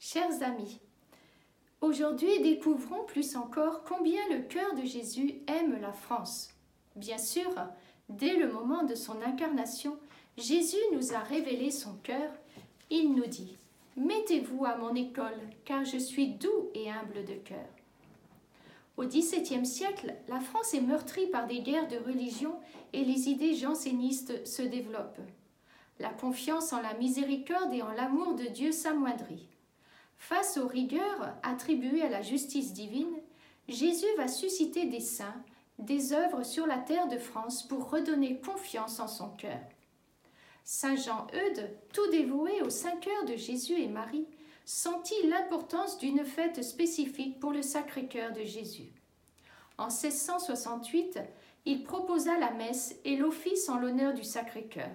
Chers amis, aujourd'hui découvrons plus encore combien le cœur de Jésus aime la France. Bien sûr, dès le moment de son incarnation, Jésus nous a révélé son cœur. Il nous dit Mettez-vous à mon école, car je suis doux et humble de cœur. Au XVIIe siècle, la France est meurtrie par des guerres de religion et les idées jansénistes se développent. La confiance en la miséricorde et en l'amour de Dieu s'amoindrit. Face aux rigueurs attribuées à la justice divine, Jésus va susciter des saints, des œuvres sur la terre de France pour redonner confiance en son cœur. Saint Jean Eudes, tout dévoué au saint cœur de Jésus et Marie, sentit l'importance d'une fête spécifique pour le Sacré-Cœur de Jésus. En 1668, il proposa la messe et l'office en l'honneur du Sacré-Cœur.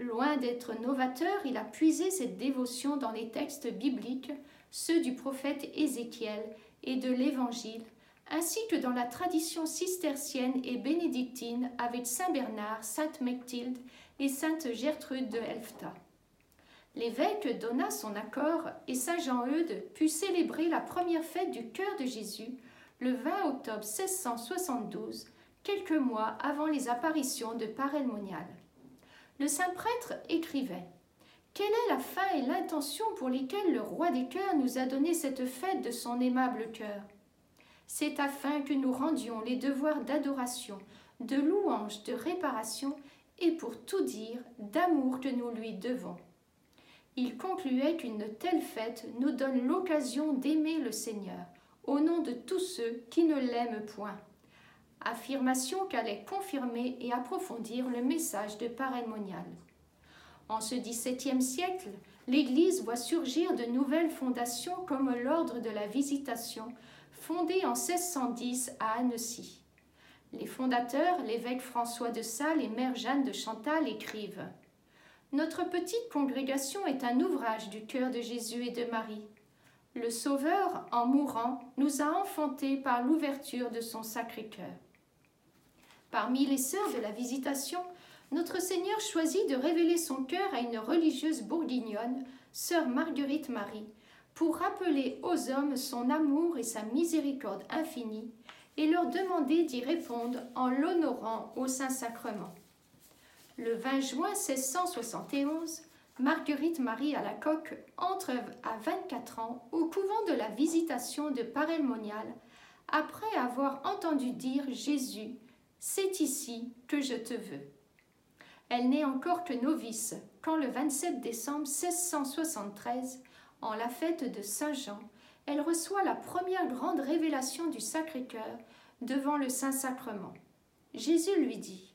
Loin d'être novateur, il a puisé cette dévotion dans les textes bibliques, ceux du prophète Ézéchiel et de l'Évangile, ainsi que dans la tradition cistercienne et bénédictine avec Saint Bernard, Sainte Mechtilde et sainte Gertrude de Helfta. L'évêque donna son accord et saint Jean-Eudes put célébrer la première fête du cœur de Jésus le 20 octobre 1672, quelques mois avant les apparitions de Parelmonial. Le saint prêtre écrivait Quelle est la fin et l'intention pour lesquelles le roi des cœurs nous a donné cette fête de son aimable cœur? C'est afin que nous rendions les devoirs d'adoration, de louange, de réparation et pour tout dire d'amour que nous lui devons. Il concluait qu'une telle fête nous donne l'occasion d'aimer le Seigneur, au nom de tous ceux qui ne l'aiment point. Affirmation qu'allait confirmer et approfondir le message de Parémonial. En ce XVIIe siècle, l'Église voit surgir de nouvelles fondations comme l'Ordre de la Visitation, fondé en 1610 à Annecy. Les fondateurs, l'évêque François de Sales et mère Jeanne de Chantal, écrivent Notre petite congrégation est un ouvrage du cœur de Jésus et de Marie. Le Sauveur, en mourant, nous a enfantés par l'ouverture de son sacré cœur. Parmi les sœurs de la Visitation, notre Seigneur choisit de révéler son cœur à une religieuse bourguignonne, sœur Marguerite Marie, pour rappeler aux hommes son amour et sa miséricorde infinie, et leur demander d'y répondre en l'honorant au Saint-Sacrement. Le 20 juin 1671, Marguerite Marie à la coque entre à 24 ans au couvent de la Visitation de Parelmonial après avoir entendu dire Jésus, c'est ici que je te veux. Elle n'est encore que novice quand le 27 décembre 1673, en la fête de Saint Jean, elle reçoit la première grande révélation du Sacré-Cœur devant le Saint-Sacrement. Jésus lui dit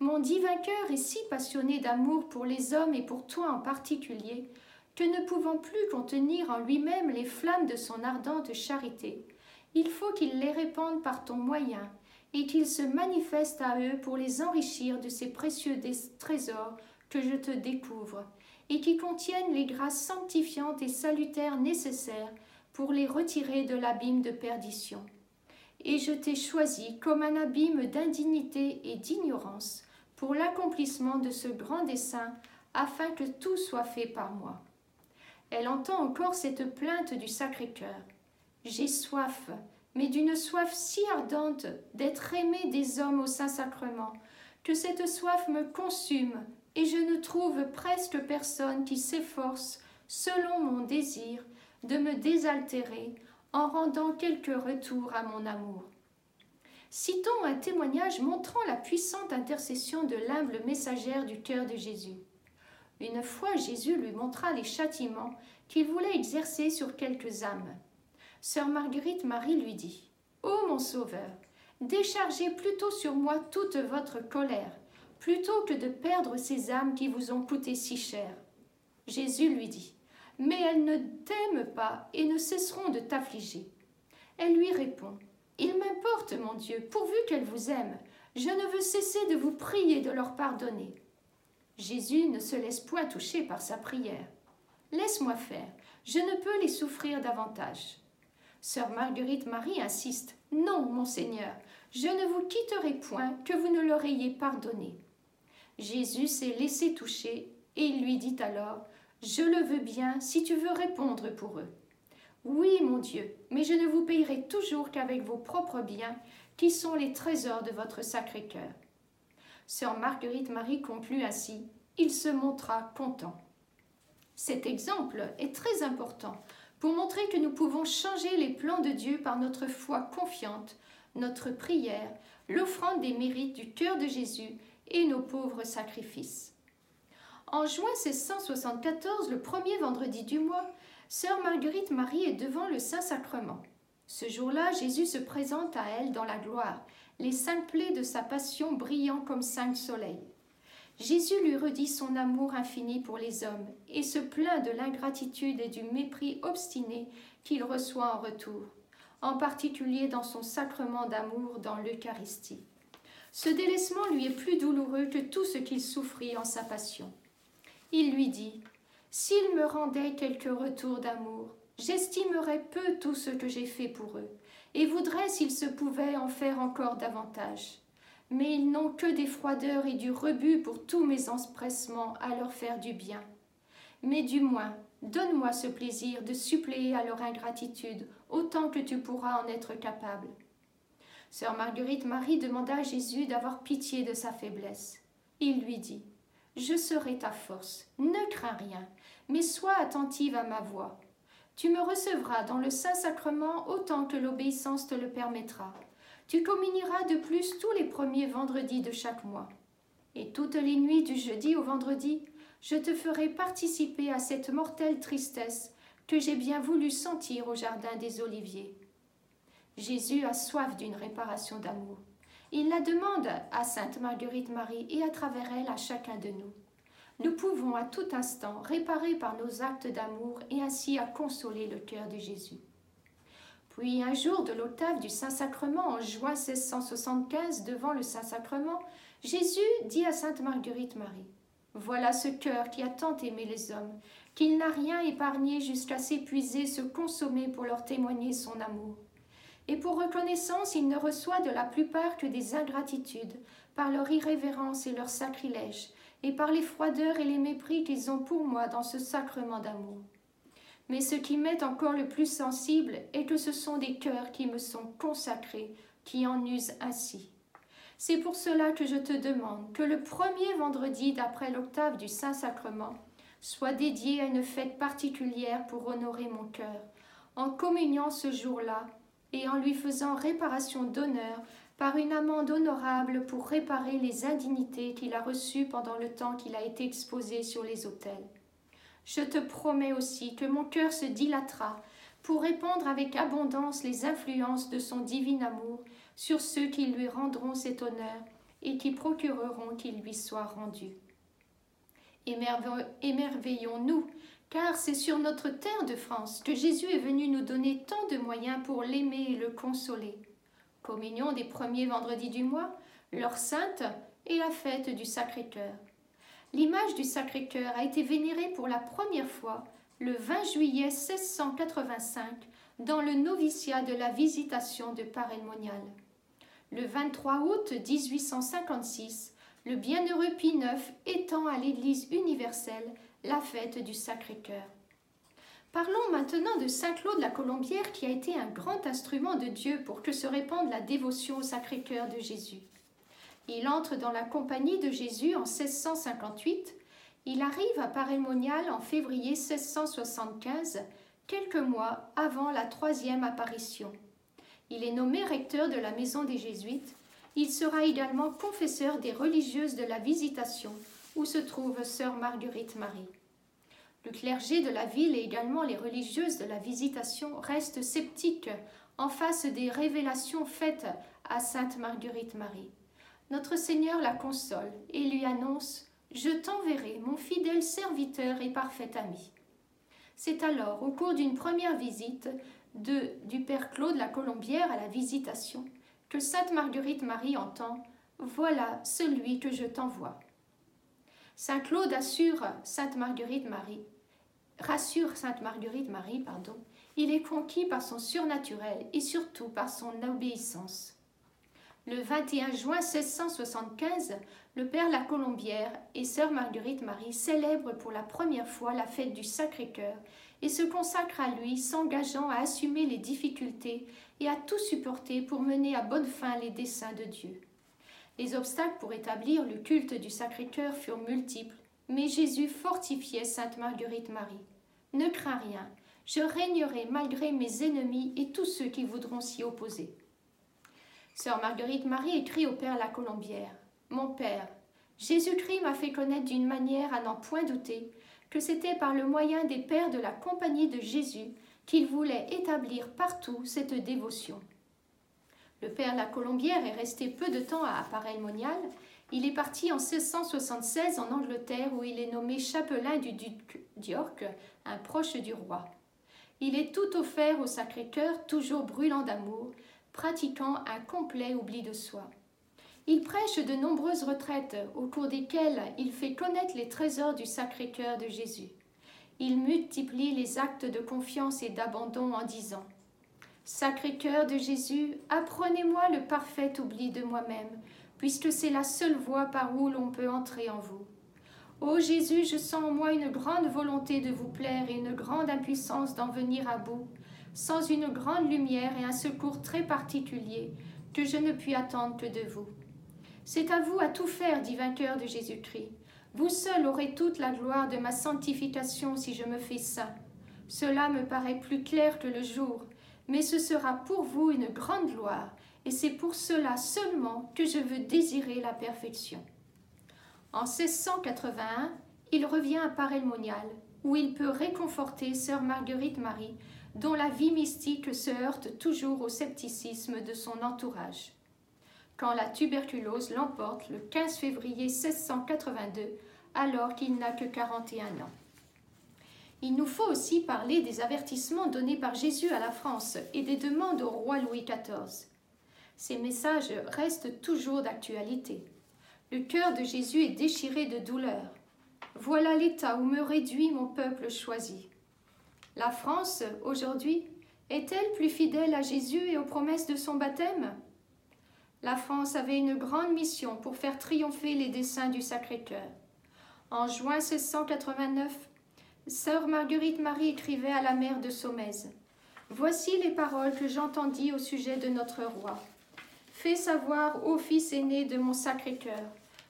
Mon divin cœur est si passionné d'amour pour les hommes et pour toi en particulier, que ne pouvant plus contenir en lui-même les flammes de son ardente charité, il faut qu'il les répande par ton moyen, et qu'il se manifeste à eux pour les enrichir de ces précieux trésors que je te découvre, et qui contiennent les grâces sanctifiantes et salutaires nécessaires pour les retirer de l'abîme de perdition. Et je t'ai choisi comme un abîme d'indignité et d'ignorance pour l'accomplissement de ce grand dessein, afin que tout soit fait par moi. Elle entend encore cette plainte du Sacré-Cœur. J'ai soif, mais d'une soif si ardente d'être aimée des hommes au Saint-Sacrement, que cette soif me consume, et je ne trouve presque personne qui s'efforce, selon mon désir, de me désaltérer en rendant quelque retour à mon amour. Citons un témoignage montrant la puissante intercession de l'humble messagère du cœur de Jésus. Une fois Jésus lui montra les châtiments qu'il voulait exercer sur quelques âmes. Sœur Marguerite Marie lui dit Ô mon Sauveur, déchargez plutôt sur moi toute votre colère, plutôt que de perdre ces âmes qui vous ont coûté si cher. Jésus lui dit mais elles ne t'aiment pas et ne cesseront de t'affliger. Elle lui répond Il m'importe, mon Dieu, pourvu qu'elles vous aiment. Je ne veux cesser de vous prier de leur pardonner. Jésus ne se laisse point toucher par sa prière. Laisse-moi faire, je ne peux les souffrir davantage. Sœur Marguerite Marie insiste. Non, mon Seigneur, je ne vous quitterai point que vous ne leur ayez pardonné. Jésus s'est laissé toucher et il lui dit alors Je le veux bien si tu veux répondre pour eux. Oui, mon Dieu, mais je ne vous payerai toujours qu'avec vos propres biens, qui sont les trésors de votre Sacré-Cœur. Sœur Marguerite Marie conclut ainsi Il se montra content. Cet exemple est très important pour montrer que nous pouvons changer les plans de Dieu par notre foi confiante, notre prière, l'offrande des mérites du cœur de Jésus et nos pauvres sacrifices. En juin 1674, le premier vendredi du mois, Sœur Marguerite Marie est devant le Saint-Sacrement. Ce jour-là, Jésus se présente à elle dans la gloire, les cinq plaies de sa passion brillant comme cinq soleils. Jésus lui redit son amour infini pour les hommes et se plaint de l'ingratitude et du mépris obstiné qu'il reçoit en retour, en particulier dans son sacrement d'amour dans l'Eucharistie. Ce délaissement lui est plus douloureux que tout ce qu'il souffrit en sa passion. Il lui dit S'ils me rendaient quelque retour d'amour, j'estimerais peu tout ce que j'ai fait pour eux, et voudrais s'il se pouvait en faire encore davantage. Mais ils n'ont que des froideurs et du rebut pour tous mes empressements à leur faire du bien. Mais du moins, donne-moi ce plaisir de suppléer à leur ingratitude autant que tu pourras en être capable. Sœur Marguerite Marie demanda à Jésus d'avoir pitié de sa faiblesse. Il lui dit Je serai ta force, ne crains rien, mais sois attentive à ma voix. Tu me recevras dans le Saint-Sacrement autant que l'obéissance te le permettra. Tu communieras de plus tous les premiers vendredis de chaque mois. Et toutes les nuits du jeudi au vendredi, je te ferai participer à cette mortelle tristesse que j'ai bien voulu sentir au jardin des Oliviers. Jésus a soif d'une réparation d'amour. Il la demande à Sainte Marguerite Marie et à travers elle à chacun de nous. Nous pouvons à tout instant réparer par nos actes d'amour et ainsi à consoler le cœur de Jésus. Puis un jour de l'octave du Saint-Sacrement en juin 1675 devant le Saint-Sacrement, Jésus dit à Sainte Marguerite Marie Voilà ce cœur qui a tant aimé les hommes, qu'il n'a rien épargné jusqu'à s'épuiser, se consommer pour leur témoigner son amour et pour reconnaissance il ne reçoit de la plupart que des ingratitudes, par leur irrévérence et leur sacrilège, et par les froideurs et les mépris qu'ils ont pour moi dans ce sacrement d'amour. Mais ce qui m'est encore le plus sensible est que ce sont des cœurs qui me sont consacrés, qui en usent ainsi. C'est pour cela que je te demande que le premier vendredi d'après l'octave du Saint-Sacrement soit dédié à une fête particulière pour honorer mon cœur, en communiant ce jour-là et en lui faisant réparation d'honneur par une amende honorable pour réparer les indignités qu'il a reçues pendant le temps qu'il a été exposé sur les autels. Je te promets aussi que mon cœur se dilatera pour répandre avec abondance les influences de son divin amour sur ceux qui lui rendront cet honneur et qui procureront qu'il lui soit rendu. Émerveillons-nous car c'est sur notre terre de France que Jésus est venu nous donner tant de moyens pour l'aimer et le consoler. Communion des premiers vendredis du mois, l'heure sainte et la fête du Sacré-Cœur. L'image du Sacré-Cœur a été vénérée pour la première fois le 20 juillet 1685 dans le noviciat de la Visitation de Paray-le-Monial. Le 23 août 1856, le bienheureux Pie IX étend à l'Église universelle la fête du Sacré-Cœur. Parlons maintenant de Saint Claude la Colombière qui a été un grand instrument de Dieu pour que se répande la dévotion au Sacré-Cœur de Jésus. Il entre dans la compagnie de Jésus en 1658. Il arrive à Paray-Monial en février 1675, quelques mois avant la troisième apparition. Il est nommé recteur de la maison des Jésuites. Il sera également confesseur des religieuses de la Visitation où se trouve sœur Marguerite Marie. Le clergé de la ville et également les religieuses de la Visitation restent sceptiques en face des révélations faites à sainte Marguerite Marie. Notre Seigneur la console et lui annonce Je t'enverrai mon fidèle serviteur et parfait ami. C'est alors, au cours d'une première visite du Père Claude la Colombière à la Visitation, que sainte Marguerite Marie entend Voilà celui que je t'envoie. Saint Claude assure Sainte Marguerite Marie, rassure Sainte Marguerite Marie, pardon, il est conquis par son surnaturel et surtout par son obéissance. Le 21 juin 1675, le Père La Colombière et Sœur Marguerite Marie célèbrent pour la première fois la fête du Sacré-Cœur et se consacrent à lui, s'engageant à assumer les difficultés et à tout supporter pour mener à bonne fin les desseins de Dieu. Les obstacles pour établir le culte du Sacré-Cœur furent multiples, mais Jésus fortifiait Sainte Marguerite Marie. Ne crains rien, je régnerai malgré mes ennemis et tous ceux qui voudront s'y opposer. Sœur Marguerite Marie écrit au Père La Colombière Mon Père, Jésus-Christ m'a fait connaître d'une manière à n'en point douter que c'était par le moyen des pères de la compagnie de Jésus qu'il voulait établir partout cette dévotion. Le père La Colombière est resté peu de temps à Paray-le-Monial. Il est parti en 1676 en Angleterre où il est nommé chapelain du duc d'York, un proche du roi. Il est tout offert au Sacré-Cœur, toujours brûlant d'amour, pratiquant un complet oubli de soi. Il prêche de nombreuses retraites au cours desquelles il fait connaître les trésors du Sacré-Cœur de Jésus. Il multiplie les actes de confiance et d'abandon en disant Sacré-Cœur de Jésus, apprenez-moi le parfait oubli de moi-même, puisque c'est la seule voie par où l'on peut entrer en vous. Ô Jésus, je sens en moi une grande volonté de vous plaire et une grande impuissance d'en venir à bout, sans une grande lumière et un secours très particulier que je ne puis attendre que de vous. C'est à vous à tout faire, dit vainqueur de Jésus-Christ. Vous seul aurez toute la gloire de ma sanctification si je me fais saint. Cela me paraît plus clair que le jour, mais ce sera pour vous une grande gloire, et c'est pour cela seulement que je veux désirer la perfection. En 1681, il revient à Paray-le-Monial, où il peut réconforter sœur Marguerite Marie, dont la vie mystique se heurte toujours au scepticisme de son entourage. Quand la tuberculose l'emporte le 15 février 1682, alors qu'il n'a que 41 ans. Il nous faut aussi parler des avertissements donnés par Jésus à la France et des demandes au roi Louis XIV. Ces messages restent toujours d'actualité. Le cœur de Jésus est déchiré de douleur. Voilà l'état où me réduit mon peuple choisi. La France, aujourd'hui, est-elle plus fidèle à Jésus et aux promesses de son baptême? La France avait une grande mission pour faire triompher les desseins du Sacré-Cœur. En juin 1689, Sœur Marguerite Marie écrivait à la mère de Saumaise Voici les paroles que j'entendis au sujet de notre roi. Fais savoir au fils aîné de mon Sacré-Cœur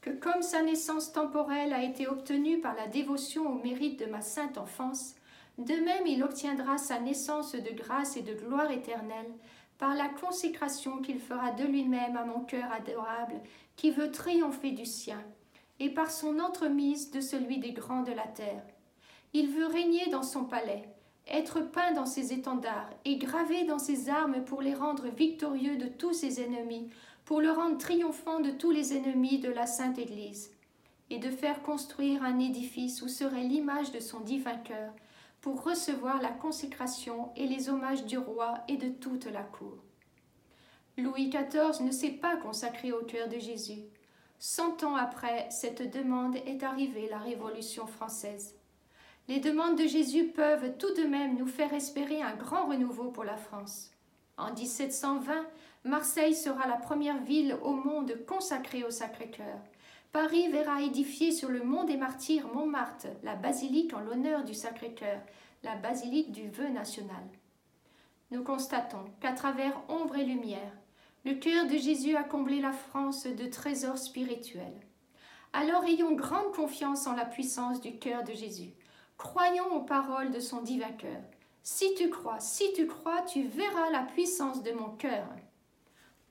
que comme sa naissance temporelle a été obtenue par la dévotion au mérite de ma sainte enfance, de même il obtiendra sa naissance de grâce et de gloire éternelle par la consécration qu'il fera de lui-même à mon cœur adorable qui veut triompher du sien, et par son entremise de celui des grands de la terre. Il veut régner dans son palais, être peint dans ses étendards et gravé dans ses armes pour les rendre victorieux de tous ses ennemis, pour le rendre triomphant de tous les ennemis de la Sainte Église, et de faire construire un édifice où serait l'image de son divin cœur, pour recevoir la consécration et les hommages du roi et de toute la cour. Louis XIV ne s'est pas consacré au cœur de Jésus. Cent ans après cette demande est arrivée la Révolution française. Les demandes de Jésus peuvent tout de même nous faire espérer un grand renouveau pour la France. En 1720, Marseille sera la première ville au monde consacrée au Sacré-Cœur. Paris verra édifier sur le mont des Martyrs Montmartre la basilique en l'honneur du Sacré-Cœur, la basilique du vœu national. Nous constatons qu'à travers ombre et lumière, le cœur de Jésus a comblé la France de trésors spirituels. Alors ayons grande confiance en la puissance du cœur de Jésus. Croyons aux paroles de son divin cœur. Si tu crois, si tu crois, tu verras la puissance de mon cœur.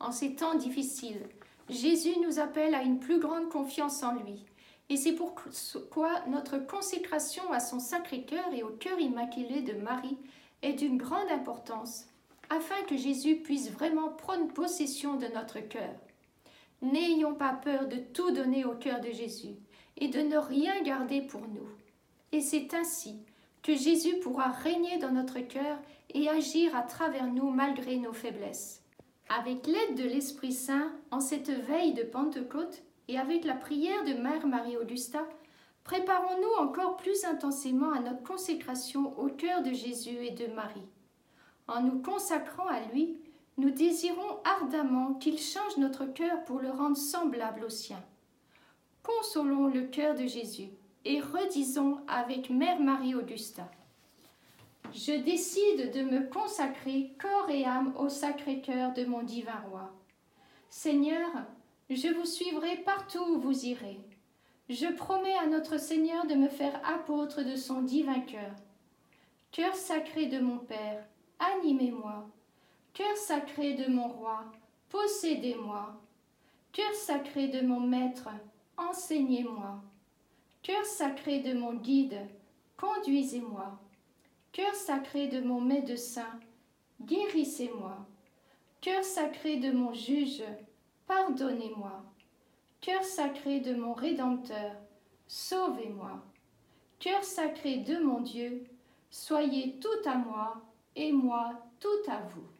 En ces temps difficiles, Jésus nous appelle à une plus grande confiance en lui. Et c'est pourquoi notre consécration à son Sacré-Cœur et au cœur immaculé de Marie est d'une grande importance, afin que Jésus puisse vraiment prendre possession de notre cœur. N'ayons pas peur de tout donner au cœur de Jésus et de ne rien garder pour nous. Et c'est ainsi que Jésus pourra régner dans notre cœur et agir à travers nous malgré nos faiblesses. Avec l'aide de l'Esprit Saint, en cette veille de Pentecôte, et avec la prière de Mère Marie-Augusta, préparons-nous encore plus intensément à notre consécration au cœur de Jésus et de Marie. En nous consacrant à lui, nous désirons ardemment qu'il change notre cœur pour le rendre semblable au sien. Consolons le cœur de Jésus et redisons avec Mère Marie-Augusta. Je décide de me consacrer corps et âme au Sacré-Cœur de mon divin roi. Seigneur, je vous suivrai partout où vous irez. Je promets à notre Seigneur de me faire apôtre de son divin cœur. Cœur sacré de mon Père, animez-moi. Cœur sacré de mon roi, possédez-moi. Cœur sacré de mon maître, enseignez-moi. Cœur sacré de mon guide, conduisez-moi. Cœur sacré de mon médecin, guérissez-moi. Cœur sacré de mon juge, pardonnez-moi. Cœur sacré de mon Rédempteur, sauvez-moi. Cœur sacré de mon Dieu, soyez tout à moi et moi tout à vous.